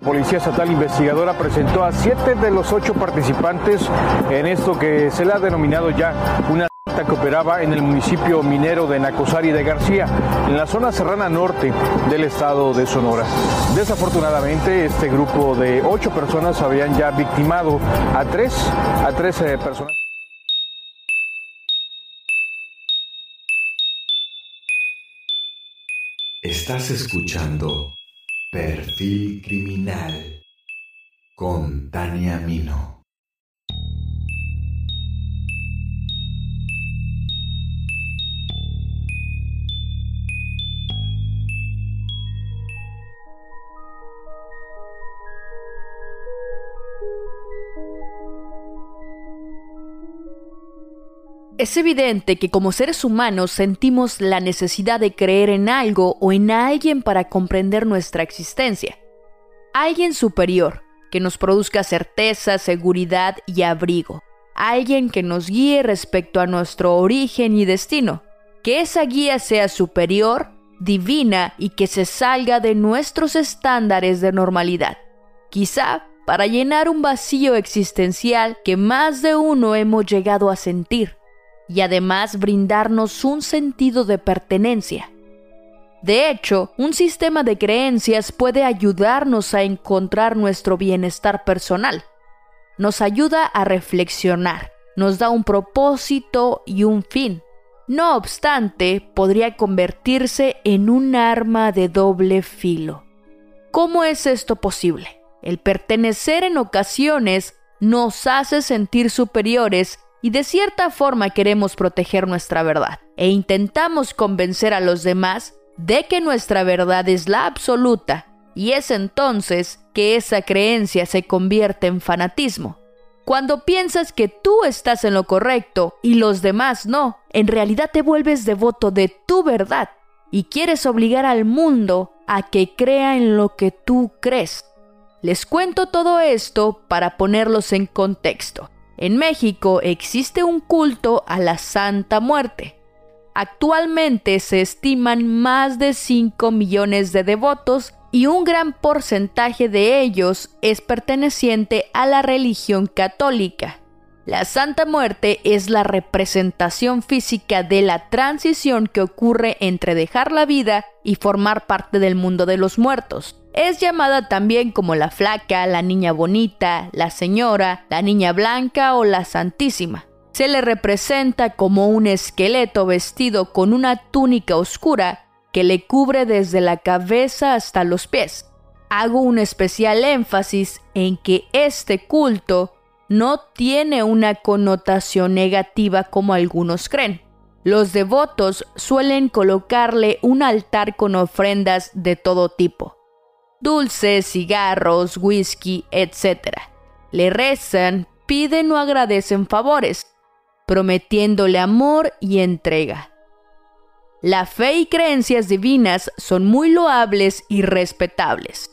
La Policía Estatal Investigadora presentó a siete de los ocho participantes en esto que se le ha denominado ya una que operaba en el municipio minero de Nacosari de García, en la zona serrana norte del estado de Sonora. Desafortunadamente, este grupo de ocho personas habían ya victimado a tres, a tres eh, personas. Estás escuchando Perfil Criminal con Tania Mino. Es evidente que como seres humanos sentimos la necesidad de creer en algo o en alguien para comprender nuestra existencia. Alguien superior, que nos produzca certeza, seguridad y abrigo. Alguien que nos guíe respecto a nuestro origen y destino. Que esa guía sea superior, divina y que se salga de nuestros estándares de normalidad. Quizá para llenar un vacío existencial que más de uno hemos llegado a sentir y además brindarnos un sentido de pertenencia. De hecho, un sistema de creencias puede ayudarnos a encontrar nuestro bienestar personal. Nos ayuda a reflexionar, nos da un propósito y un fin. No obstante, podría convertirse en un arma de doble filo. ¿Cómo es esto posible? El pertenecer en ocasiones nos hace sentir superiores y de cierta forma queremos proteger nuestra verdad e intentamos convencer a los demás de que nuestra verdad es la absoluta y es entonces que esa creencia se convierte en fanatismo. Cuando piensas que tú estás en lo correcto y los demás no, en realidad te vuelves devoto de tu verdad y quieres obligar al mundo a que crea en lo que tú crees. Les cuento todo esto para ponerlos en contexto. En México existe un culto a la Santa Muerte. Actualmente se estiman más de 5 millones de devotos y un gran porcentaje de ellos es perteneciente a la religión católica. La Santa Muerte es la representación física de la transición que ocurre entre dejar la vida y formar parte del mundo de los muertos. Es llamada también como la flaca, la niña bonita, la señora, la niña blanca o la santísima. Se le representa como un esqueleto vestido con una túnica oscura que le cubre desde la cabeza hasta los pies. Hago un especial énfasis en que este culto no tiene una connotación negativa como algunos creen. Los devotos suelen colocarle un altar con ofrendas de todo tipo dulces, cigarros, whisky, etc. Le rezan, piden o agradecen favores, prometiéndole amor y entrega. La fe y creencias divinas son muy loables y respetables.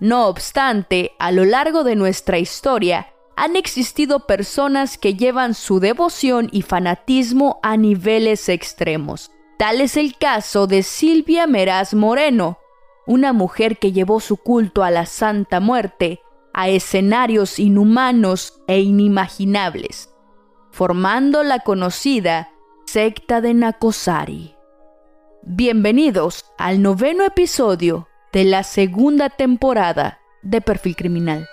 No obstante, a lo largo de nuestra historia, han existido personas que llevan su devoción y fanatismo a niveles extremos. Tal es el caso de Silvia Meraz Moreno, una mujer que llevó su culto a la Santa Muerte a escenarios inhumanos e inimaginables, formando la conocida secta de Nakosari. Bienvenidos al noveno episodio de la segunda temporada de Perfil Criminal.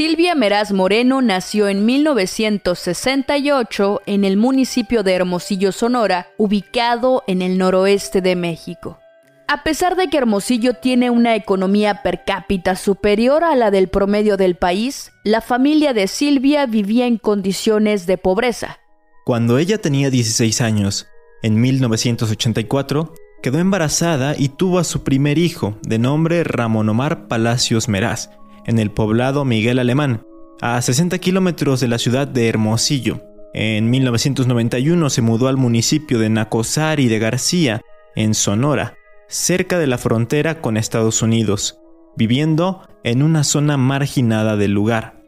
Silvia Meraz Moreno nació en 1968 en el municipio de Hermosillo, Sonora, ubicado en el noroeste de México. A pesar de que Hermosillo tiene una economía per cápita superior a la del promedio del país, la familia de Silvia vivía en condiciones de pobreza. Cuando ella tenía 16 años, en 1984, quedó embarazada y tuvo a su primer hijo, de nombre Ramón Omar Palacios Meraz, en el poblado Miguel Alemán, a 60 kilómetros de la ciudad de Hermosillo. En 1991 se mudó al municipio de Nacosari de García, en Sonora, cerca de la frontera con Estados Unidos, viviendo en una zona marginada del lugar.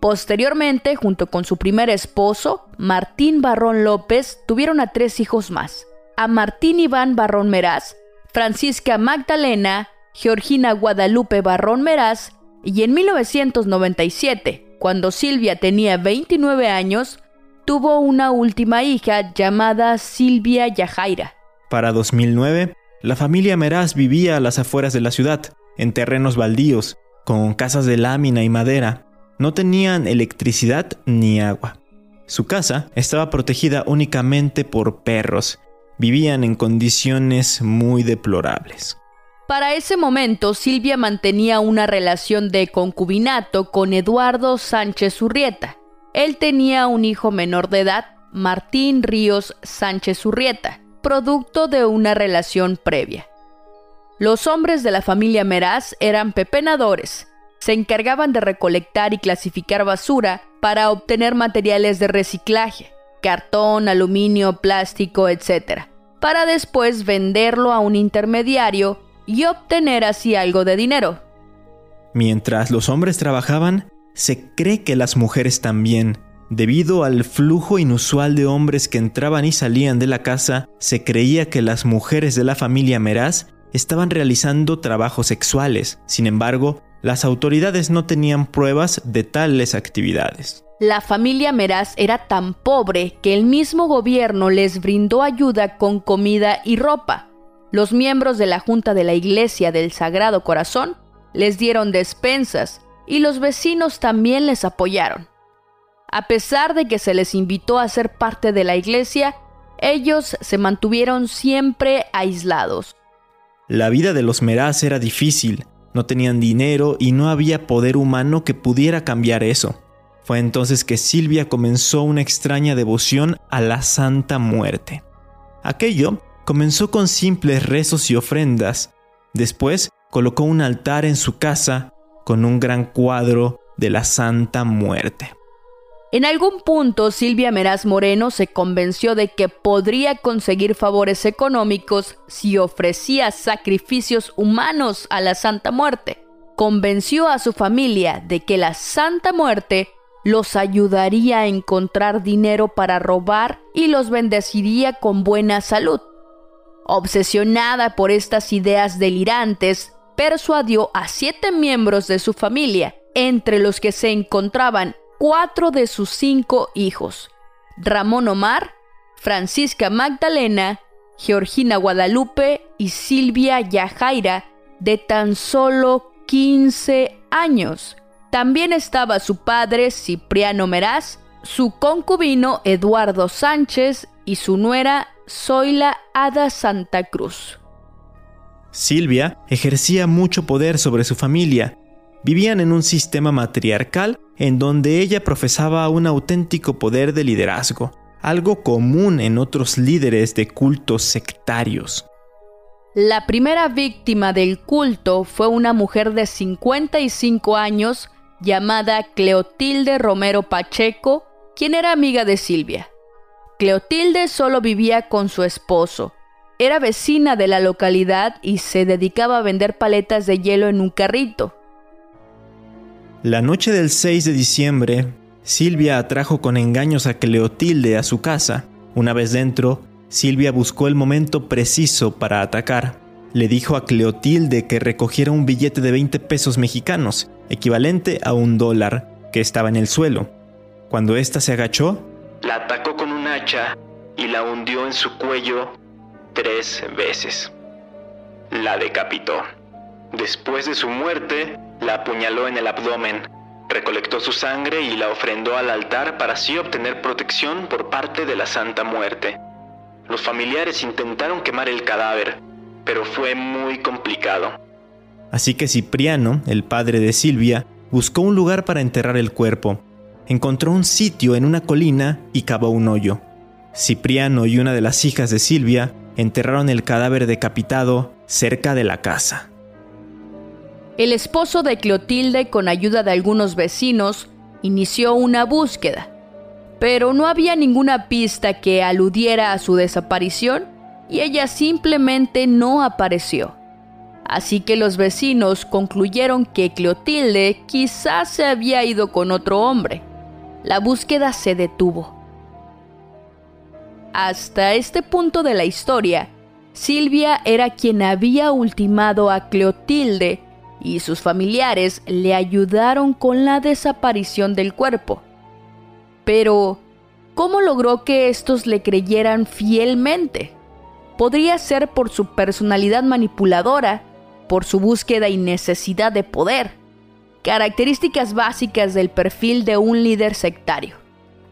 Posteriormente, junto con su primer esposo, Martín Barrón López, tuvieron a tres hijos más, a Martín Iván Barrón Meraz, Francisca Magdalena, Georgina Guadalupe Barrón Meraz, y en 1997, cuando Silvia tenía 29 años, tuvo una última hija llamada Silvia Yajaira. Para 2009, la familia Meraz vivía a las afueras de la ciudad, en terrenos baldíos, con casas de lámina y madera, no tenían electricidad ni agua. Su casa estaba protegida únicamente por perros. Vivían en condiciones muy deplorables. Para ese momento, Silvia mantenía una relación de concubinato con Eduardo Sánchez Urrieta. Él tenía un hijo menor de edad, Martín Ríos Sánchez Urrieta, producto de una relación previa. Los hombres de la familia Meraz eran pepenadores, se encargaban de recolectar y clasificar basura para obtener materiales de reciclaje, cartón, aluminio, plástico, etc., para después venderlo a un intermediario y obtener así algo de dinero. Mientras los hombres trabajaban, se cree que las mujeres también. Debido al flujo inusual de hombres que entraban y salían de la casa, se creía que las mujeres de la familia Meraz estaban realizando trabajos sexuales. Sin embargo, las autoridades no tenían pruebas de tales actividades. La familia Meraz era tan pobre que el mismo gobierno les brindó ayuda con comida y ropa. Los miembros de la Junta de la Iglesia del Sagrado Corazón les dieron despensas y los vecinos también les apoyaron. A pesar de que se les invitó a ser parte de la iglesia, ellos se mantuvieron siempre aislados. La vida de los Meraz era difícil, no tenían dinero y no había poder humano que pudiera cambiar eso. Fue entonces que Silvia comenzó una extraña devoción a la Santa Muerte. Aquello comenzó con simples rezos y ofrendas. Después colocó un altar en su casa con un gran cuadro de la Santa Muerte. En algún punto Silvia Meraz Moreno se convenció de que podría conseguir favores económicos si ofrecía sacrificios humanos a la Santa Muerte. Convenció a su familia de que la Santa Muerte los ayudaría a encontrar dinero para robar y los bendeciría con buena salud. Obsesionada por estas ideas delirantes, persuadió a siete miembros de su familia, entre los que se encontraban cuatro de sus cinco hijos, Ramón Omar, Francisca Magdalena, Georgina Guadalupe y Silvia Yajaira, de tan solo 15 años. También estaba su padre Cipriano Meraz, su concubino Eduardo Sánchez y su nuera Zoila Ada Santa Cruz. Silvia ejercía mucho poder sobre su familia. Vivían en un sistema matriarcal en donde ella profesaba un auténtico poder de liderazgo, algo común en otros líderes de cultos sectarios. La primera víctima del culto fue una mujer de 55 años llamada Cleotilde Romero Pacheco, quien era amiga de Silvia. Cleotilde solo vivía con su esposo. Era vecina de la localidad y se dedicaba a vender paletas de hielo en un carrito. La noche del 6 de diciembre, Silvia atrajo con engaños a Cleotilde a su casa. Una vez dentro, Silvia buscó el momento preciso para atacar. Le dijo a Cleotilde que recogiera un billete de 20 pesos mexicanos, equivalente a un dólar, que estaba en el suelo. Cuando ésta se agachó, la atacó con un hacha y la hundió en su cuello tres veces. La decapitó. Después de su muerte, la apuñaló en el abdomen, recolectó su sangre y la ofrendó al altar para así obtener protección por parte de la Santa Muerte. Los familiares intentaron quemar el cadáver, pero fue muy complicado. Así que Cipriano, el padre de Silvia, buscó un lugar para enterrar el cuerpo. Encontró un sitio en una colina y cavó un hoyo. Cipriano y una de las hijas de Silvia enterraron el cadáver decapitado cerca de la casa. El esposo de Clotilde, con ayuda de algunos vecinos, inició una búsqueda, pero no había ninguna pista que aludiera a su desaparición y ella simplemente no apareció. Así que los vecinos concluyeron que Clotilde quizás se había ido con otro hombre. La búsqueda se detuvo. Hasta este punto de la historia, Silvia era quien había ultimado a Clotilde y sus familiares le ayudaron con la desaparición del cuerpo. Pero, ¿cómo logró que estos le creyeran fielmente? Podría ser por su personalidad manipuladora, por su búsqueda y necesidad de poder, características básicas del perfil de un líder sectario,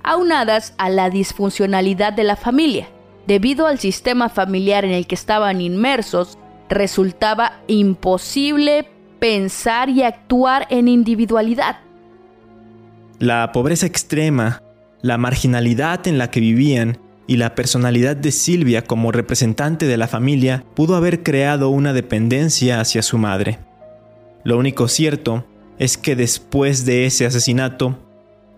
aunadas a la disfuncionalidad de la familia. Debido al sistema familiar en el que estaban inmersos, resultaba imposible pensar y actuar en individualidad. La pobreza extrema, la marginalidad en la que vivían y la personalidad de Silvia como representante de la familia pudo haber creado una dependencia hacia su madre. Lo único cierto es que después de ese asesinato,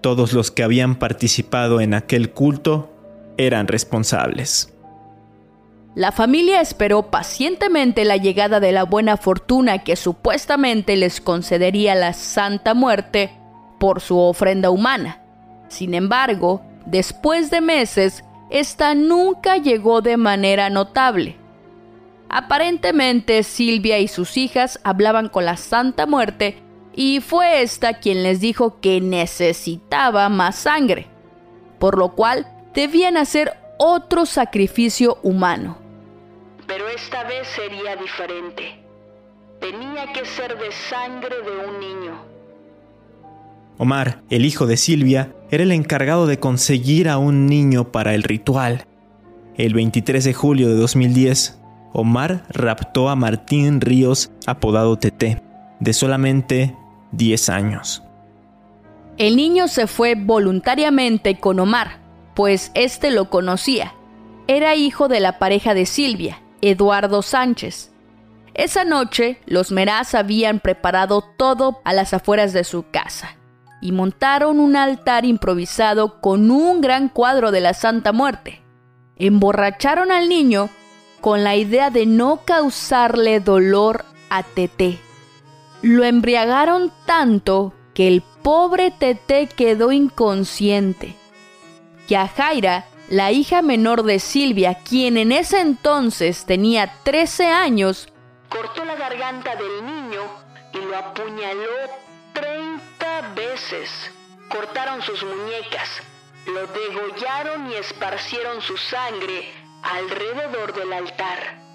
todos los que habían participado en aquel culto eran responsables. La familia esperó pacientemente la llegada de la buena fortuna que supuestamente les concedería la Santa Muerte por su ofrenda humana. Sin embargo, después de meses, esta nunca llegó de manera notable. Aparentemente Silvia y sus hijas hablaban con la Santa Muerte y fue esta quien les dijo que necesitaba más sangre, por lo cual debían hacer otro sacrificio humano pero esta vez sería diferente. Tenía que ser de sangre de un niño. Omar, el hijo de Silvia, era el encargado de conseguir a un niño para el ritual. El 23 de julio de 2010, Omar raptó a Martín Ríos, apodado Tete, de solamente 10 años. El niño se fue voluntariamente con Omar, pues éste lo conocía. Era hijo de la pareja de Silvia, Eduardo Sánchez. Esa noche, los Meraz habían preparado todo a las afueras de su casa y montaron un altar improvisado con un gran cuadro de la Santa Muerte. Emborracharon al niño con la idea de no causarle dolor a Tete. Lo embriagaron tanto que el pobre Tete quedó inconsciente. Jaira la hija menor de Silvia, quien en ese entonces tenía 13 años, cortó la garganta del niño y lo apuñaló 30 veces. Cortaron sus muñecas, lo degollaron y esparcieron su sangre alrededor del altar.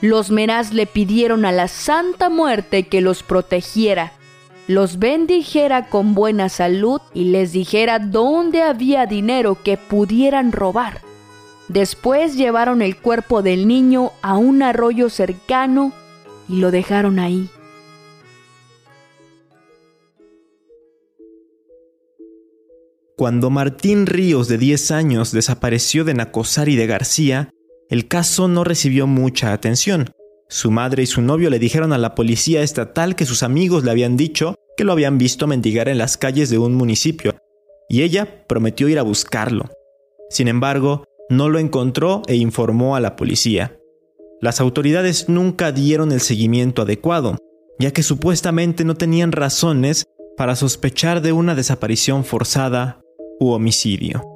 Los Meraz le pidieron a la Santa Muerte que los protegiera los bendijera con buena salud y les dijera dónde había dinero que pudieran robar. Después llevaron el cuerpo del niño a un arroyo cercano y lo dejaron ahí. Cuando Martín Ríos, de 10 años, desapareció de Nacosari de García, el caso no recibió mucha atención. Su madre y su novio le dijeron a la policía estatal que sus amigos le habían dicho que lo habían visto mendigar en las calles de un municipio, y ella prometió ir a buscarlo. Sin embargo, no lo encontró e informó a la policía. Las autoridades nunca dieron el seguimiento adecuado, ya que supuestamente no tenían razones para sospechar de una desaparición forzada u homicidio.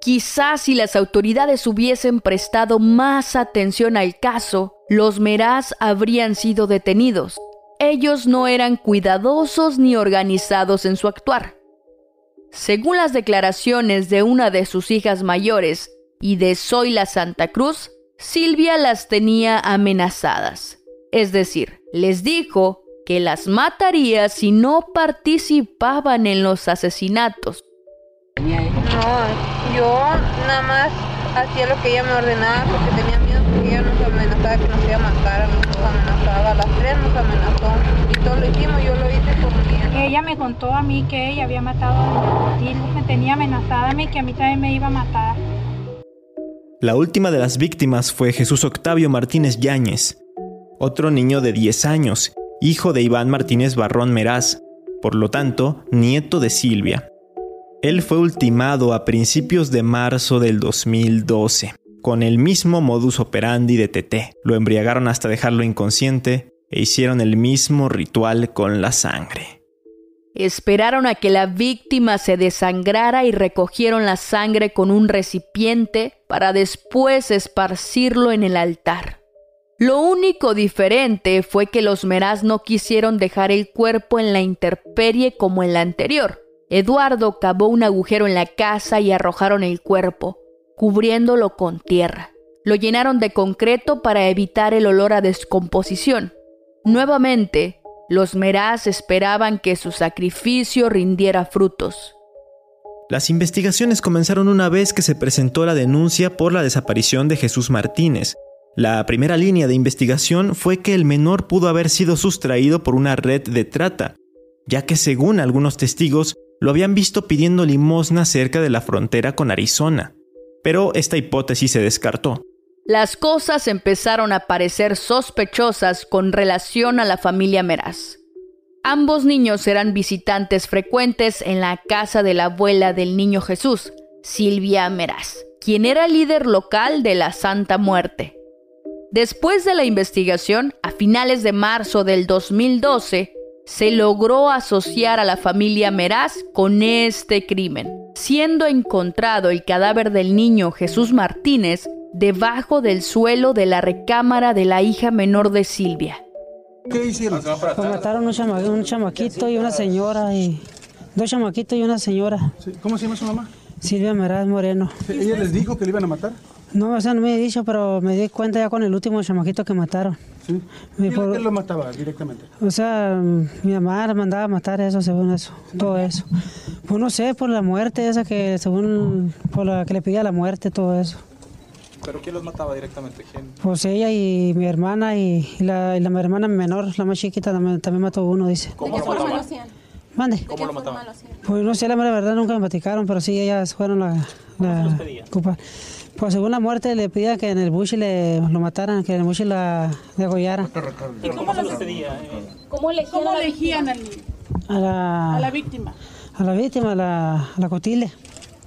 Quizás si las autoridades hubiesen prestado más atención al caso, los Meraz habrían sido detenidos. Ellos no eran cuidadosos ni organizados en su actuar. Según las declaraciones de una de sus hijas mayores y de Zoila Santa Cruz, Silvia las tenía amenazadas. Es decir, les dijo que las mataría si no participaban en los asesinatos. No, yo nada más hacía lo que ella me ordenaba porque tenía miedo porque ella nos amenazaba que nos iba a matar, nos amenazaba, a las tres nos amenazó y todo lo hicimos, yo lo hice por mí. Ella me contó a mí que ella había matado a mi me tenía amenazada a mí que a mí también me iba a matar. La última de las víctimas fue Jesús Octavio Martínez Yáñez, otro niño de 10 años, hijo de Iván Martínez Barrón Meraz, por lo tanto, nieto de Silvia. Él fue ultimado a principios de marzo del 2012, con el mismo modus operandi de TT. Lo embriagaron hasta dejarlo inconsciente e hicieron el mismo ritual con la sangre. Esperaron a que la víctima se desangrara y recogieron la sangre con un recipiente para después esparcirlo en el altar. Lo único diferente fue que los Meraz no quisieron dejar el cuerpo en la intemperie como en la anterior. Eduardo cavó un agujero en la casa y arrojaron el cuerpo, cubriéndolo con tierra. Lo llenaron de concreto para evitar el olor a descomposición. Nuevamente, los Meraz esperaban que su sacrificio rindiera frutos. Las investigaciones comenzaron una vez que se presentó la denuncia por la desaparición de Jesús Martínez. La primera línea de investigación fue que el menor pudo haber sido sustraído por una red de trata, ya que según algunos testigos lo habían visto pidiendo limosna cerca de la frontera con Arizona. Pero esta hipótesis se descartó. Las cosas empezaron a parecer sospechosas con relación a la familia Meraz. Ambos niños eran visitantes frecuentes en la casa de la abuela del niño Jesús, Silvia Meraz, quien era líder local de la Santa Muerte. Después de la investigación, a finales de marzo del 2012, se logró asociar a la familia Meraz con este crimen, siendo encontrado el cadáver del niño Jesús Martínez debajo del suelo de la recámara de la hija menor de Silvia. ¿Qué hicieron? Pues mataron un, chama- un chamaquito y una señora y dos chamaquitos y una señora. ¿Cómo se llama su mamá? Silvia Meraz Moreno. ¿Ella les dijo que le iban a matar? No, o sea, no me he dicho, pero me di cuenta ya con el último chamaquito que mataron. Sí. Me ¿Y por- quién lo mataba directamente? O sea, mi mamá mandaba a matar eso, según eso, todo eso. Pues no sé, por la muerte esa que, según, por la que le pedía la muerte, todo eso. ¿Pero quién los mataba directamente? ¿Quién? Pues ella y mi hermana y, y la, y la mi hermana menor, la más chiquita, también, también mató uno, dice. ¿Cómo lo mataban? Mande. ¿Cómo lo mataban? Pues no sé, la mera verdad nunca me platicaron, pero sí, ellas fueron la... la culpa. Pues según la muerte le pedía que en el bush le lo mataran, que en el bush la degollaran. ¿Y cómo los pedía? ¿Cómo elegían, ¿Cómo elegían al niño? A la, A la víctima. a la víctima, a la, a la cotile.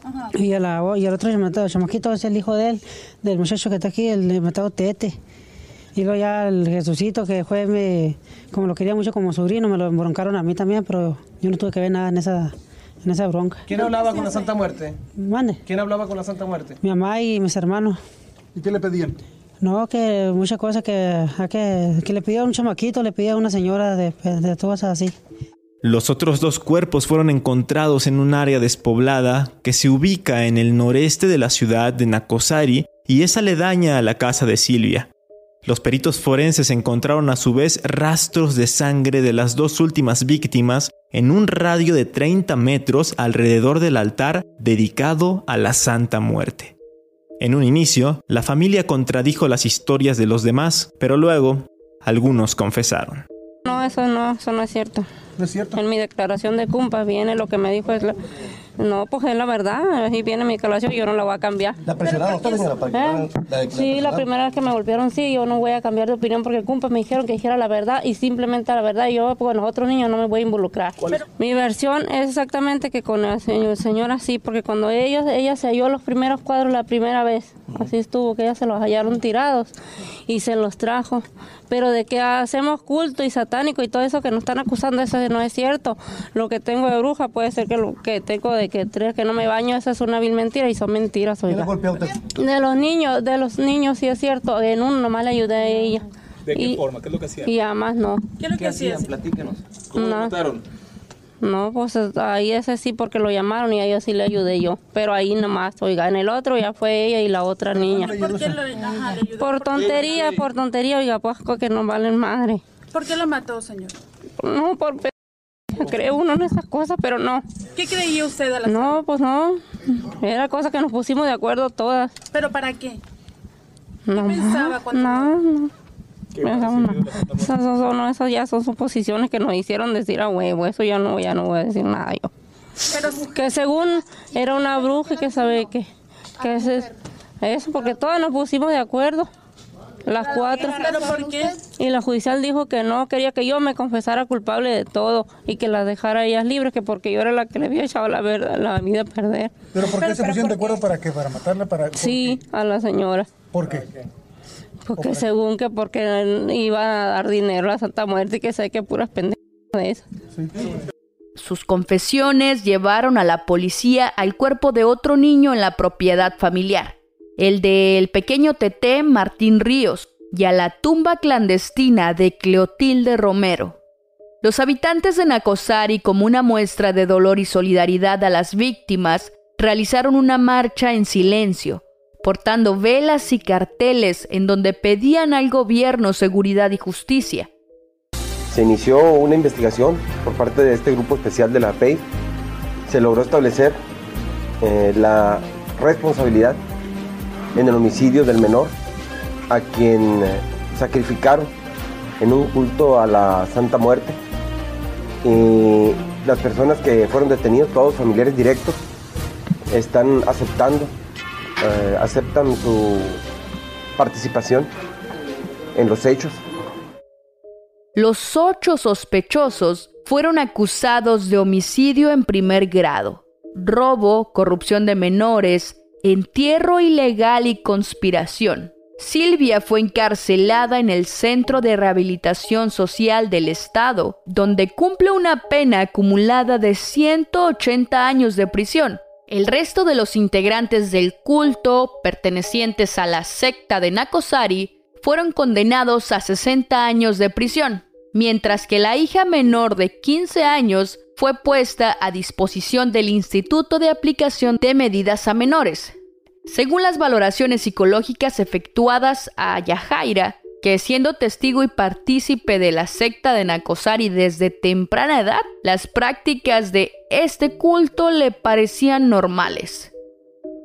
Ajá. Y, a la, y al otro chamaquito, chamaquito es el hijo de él, del muchacho que está aquí, el matado Tete. Y luego ya el Jesucito, que fue, mi- como lo quería mucho como sobrino, me lo embroncaron a mí también, pero yo no tuve que ver nada en esa, en esa bronca. ¿Quién hablaba con la Santa Muerte? Mande. ¿Quién hablaba con la Santa Muerte? Mi mamá y mis hermanos. ¿Y qué le pedían? No, que muchas cosas que, a que, que le pedía a un chamaquito, le pedía a una señora de, de cosas así. Los otros dos cuerpos fueron encontrados en un área despoblada que se ubica en el noreste de la ciudad de Nacosari y es aledaña a la casa de Silvia. Los peritos forenses encontraron a su vez rastros de sangre de las dos últimas víctimas en un radio de 30 metros alrededor del altar dedicado a la Santa Muerte. En un inicio, la familia contradijo las historias de los demás, pero luego, algunos confesaron. No, eso no, eso no es cierto. ¿No es cierto? En mi declaración de cumpa viene lo que me dijo es la... No, pues es la verdad, ahí viene mi declaración y yo no la voy a cambiar. ¿La presionaron usted, señora, para que ¿Eh? hagan la declaración? Sí, la primera vez que me golpearon, sí, yo no voy a cambiar de opinión porque el cumpa me dijeron que dijera la verdad y simplemente la verdad. y Yo, pues, con los otros niños no me voy a involucrar. Mi versión es exactamente que con la señor- señora sí, porque cuando ellos, ella se halló los primeros cuadros la primera vez, así estuvo, que ella se los hallaron tirados y se los trajo. Pero de que hacemos culto y satánico y todo eso que nos están acusando, eso no es cierto. Lo que tengo de bruja puede ser que lo que tengo de que tres que no me baño, esa es una vil mentira y son mentiras. oiga. De los niños, de los niños sí es cierto, en uno nomás le ayudé a ella. ¿De qué Y- forma? ¿Qué es lo que hacían? Y además no. ¿Qué es lo que hacían? Platíquenos. ¿Cómo lo No. No, pues ahí ese sí porque lo llamaron y a ella sí le ayudé yo. Pero ahí nomás, oiga, en el otro ya fue ella y la otra niña. ¿Por qué lo, ajá, le ayudó? Por tontería, por tontería, oiga, pues que no valen madre. ¿Por qué lo mató, señor? No, por pe- cree uno en esas cosas, pero no. ¿Qué creía usted a la No, pues no. Era cosa que nos pusimos de acuerdo todas. ¿Pero para qué? No, pensaba cuando- No, no. No. Esas, son- son- esas ya son suposiciones que nos hicieron decir a huevo. Eso ya no, ya no voy a decir nada yo. Pero Que según era una bruja y que sabe que, que ese- eso, porque todas nos pusimos de acuerdo. Las cuatro. ¿Pero por qué? Y la judicial dijo que no, quería que yo me confesara culpable de todo y que las dejara ellas libres, que porque yo era la que le había echado la, verdad, la vida a perder. ¿Pero por qué se pusieron de acuerdo para qué? ¿Para matarla? Para... Sí, a la señora. ¿Por qué? Porque según que porque iba a dar dinero a Santa Muerte y que sé que puras pendejas de esas. Sus confesiones llevaron a la policía al cuerpo de otro niño en la propiedad familiar, el del pequeño Tete Martín Ríos, y a la tumba clandestina de Cleotilde Romero. Los habitantes de Nacosari, como una muestra de dolor y solidaridad a las víctimas, realizaron una marcha en silencio, portando velas y carteles en donde pedían al gobierno seguridad y justicia. Se inició una investigación por parte de este grupo especial de la PEI. Se logró establecer eh, la responsabilidad en el homicidio del menor a quien eh, sacrificaron en un culto a la Santa Muerte. Y las personas que fueron detenidos, todos familiares directos, están aceptando, eh, aceptan su participación en los hechos. Los ocho sospechosos fueron acusados de homicidio en primer grado, robo, corrupción de menores, entierro ilegal y conspiración. Silvia fue encarcelada en el Centro de Rehabilitación Social del Estado, donde cumple una pena acumulada de 180 años de prisión. El resto de los integrantes del culto, pertenecientes a la secta de Nakosari, fueron condenados a 60 años de prisión, mientras que la hija menor de 15 años fue puesta a disposición del Instituto de Aplicación de Medidas a Menores, según las valoraciones psicológicas efectuadas a Yajaira, que siendo testigo y partícipe de la secta de Nakosari desde temprana edad, las prácticas de este culto le parecían normales.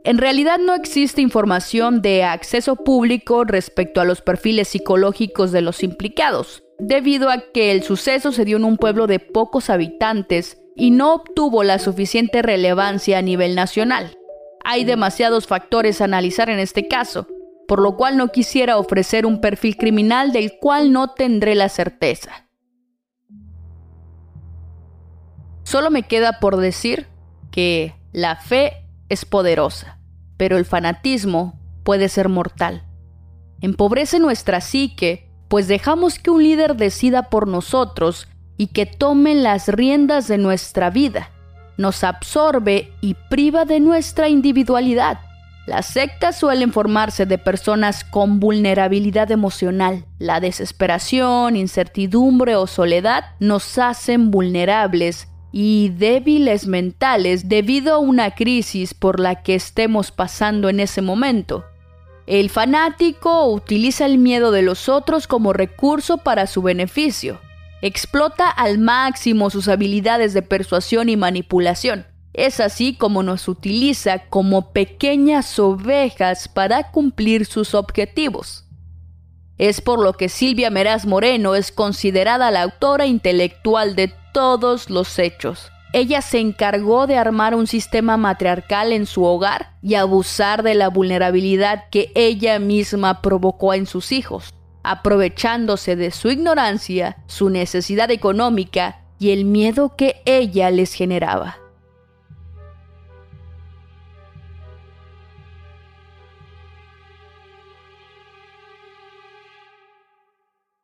En realidad no existe información de acceso público respecto a los perfiles psicológicos de los implicados, debido a que el suceso se dio en un pueblo de pocos habitantes y no obtuvo la suficiente relevancia a nivel nacional. Hay demasiados factores a analizar en este caso, por lo cual no quisiera ofrecer un perfil criminal del cual no tendré la certeza. Solo me queda por decir que la fe es poderosa, pero el fanatismo puede ser mortal. Empobrece nuestra psique, pues dejamos que un líder decida por nosotros y que tome las riendas de nuestra vida nos absorbe y priva de nuestra individualidad. Las sectas suelen formarse de personas con vulnerabilidad emocional. La desesperación, incertidumbre o soledad nos hacen vulnerables y débiles mentales debido a una crisis por la que estemos pasando en ese momento. El fanático utiliza el miedo de los otros como recurso para su beneficio. Explota al máximo sus habilidades de persuasión y manipulación. Es así como nos utiliza como pequeñas ovejas para cumplir sus objetivos. Es por lo que Silvia Meraz Moreno es considerada la autora intelectual de todos los hechos. Ella se encargó de armar un sistema matriarcal en su hogar y abusar de la vulnerabilidad que ella misma provocó en sus hijos aprovechándose de su ignorancia, su necesidad económica y el miedo que ella les generaba.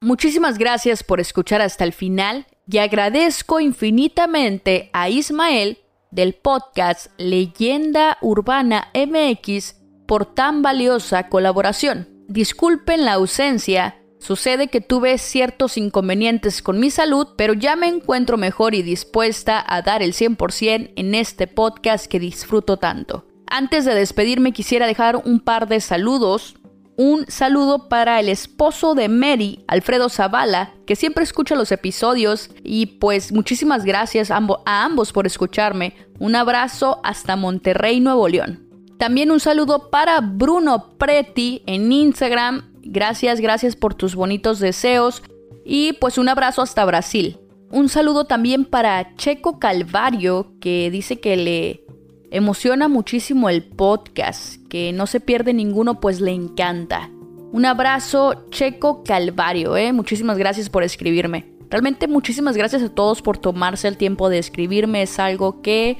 Muchísimas gracias por escuchar hasta el final y agradezco infinitamente a Ismael del podcast Leyenda Urbana MX por tan valiosa colaboración. Disculpen la ausencia, sucede que tuve ciertos inconvenientes con mi salud, pero ya me encuentro mejor y dispuesta a dar el 100% en este podcast que disfruto tanto. Antes de despedirme quisiera dejar un par de saludos. Un saludo para el esposo de Mary, Alfredo Zavala, que siempre escucha los episodios y pues muchísimas gracias a, ambos por escucharme. Un abrazo hasta Monterrey, Nuevo León. También un saludo para Bruno Preti en Instagram. Gracias, gracias por tus bonitos deseos. Y pues un abrazo hasta Brasil. Un saludo también para Checo Calvario, que dice que le emociona muchísimo el podcast, que no se pierde ninguno, pues le encanta. Un abrazo, Checo Calvario, ¿eh? Muchísimas gracias por escribirme. Realmente muchísimas gracias a todos por tomarse el tiempo de escribirme, es algo que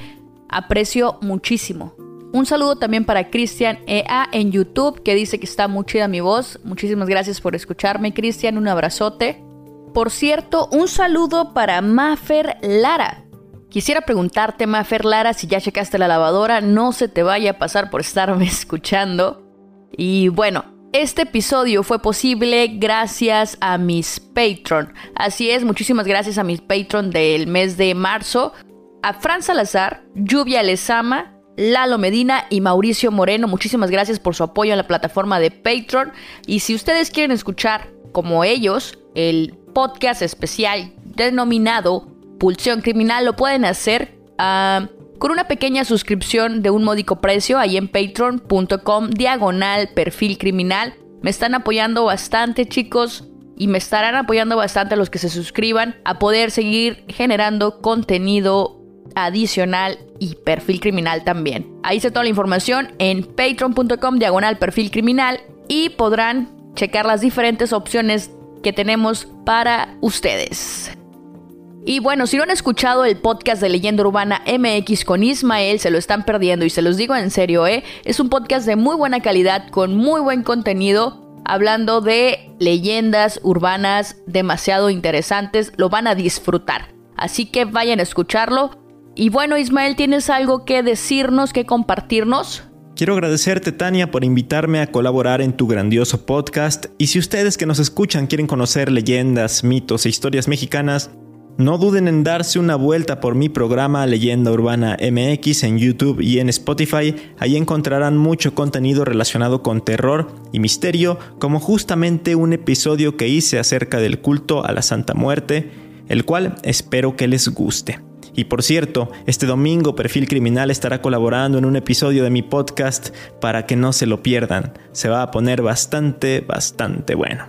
aprecio muchísimo. Un saludo también para Cristian EA en YouTube que dice que está muy chida mi voz. Muchísimas gracias por escucharme, Cristian. Un abrazote. Por cierto, un saludo para Mafer Lara. Quisiera preguntarte, Mafer Lara, si ya checaste la lavadora, no se te vaya a pasar por estarme escuchando. Y bueno, este episodio fue posible gracias a mis Patreon. Así es, muchísimas gracias a mis Patreon del mes de marzo. A Fran Salazar, Lluvia Lezama, Lalo Medina y Mauricio Moreno. Muchísimas gracias por su apoyo en la plataforma de Patreon. Y si ustedes quieren escuchar, como ellos, el podcast especial denominado Pulsión Criminal, lo pueden hacer ah, con una pequeña suscripción de un módico precio ahí en patreon.com diagonal perfil criminal. Me están apoyando bastante chicos y me estarán apoyando bastante los que se suscriban a poder seguir generando contenido adicional y perfil criminal también. Ahí está toda la información en patreon.com diagonal perfil criminal y podrán checar las diferentes opciones que tenemos para ustedes. Y bueno, si no han escuchado el podcast de Leyenda Urbana MX con Ismael, se lo están perdiendo y se los digo en serio, ¿eh? Es un podcast de muy buena calidad, con muy buen contenido, hablando de leyendas urbanas demasiado interesantes, lo van a disfrutar. Así que vayan a escucharlo. Y bueno, Ismael, ¿tienes algo que decirnos, que compartirnos? Quiero agradecerte, Tania, por invitarme a colaborar en tu grandioso podcast. Y si ustedes que nos escuchan quieren conocer leyendas, mitos e historias mexicanas, no duden en darse una vuelta por mi programa Leyenda Urbana MX en YouTube y en Spotify. Ahí encontrarán mucho contenido relacionado con terror y misterio, como justamente un episodio que hice acerca del culto a la Santa Muerte, el cual espero que les guste. Y por cierto, este domingo Perfil Criminal estará colaborando en un episodio de mi podcast para que no se lo pierdan. Se va a poner bastante, bastante bueno.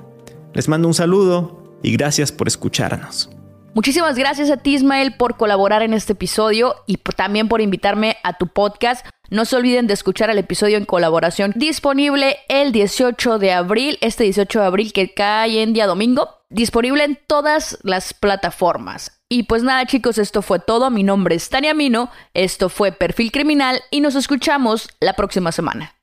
Les mando un saludo y gracias por escucharnos. Muchísimas gracias a ti, Ismael, por colaborar en este episodio y también por invitarme a tu podcast. No se olviden de escuchar el episodio en colaboración disponible el 18 de abril, este 18 de abril que cae en día domingo, disponible en todas las plataformas. Y pues nada chicos, esto fue todo. Mi nombre es Tania Mino, esto fue Perfil Criminal y nos escuchamos la próxima semana.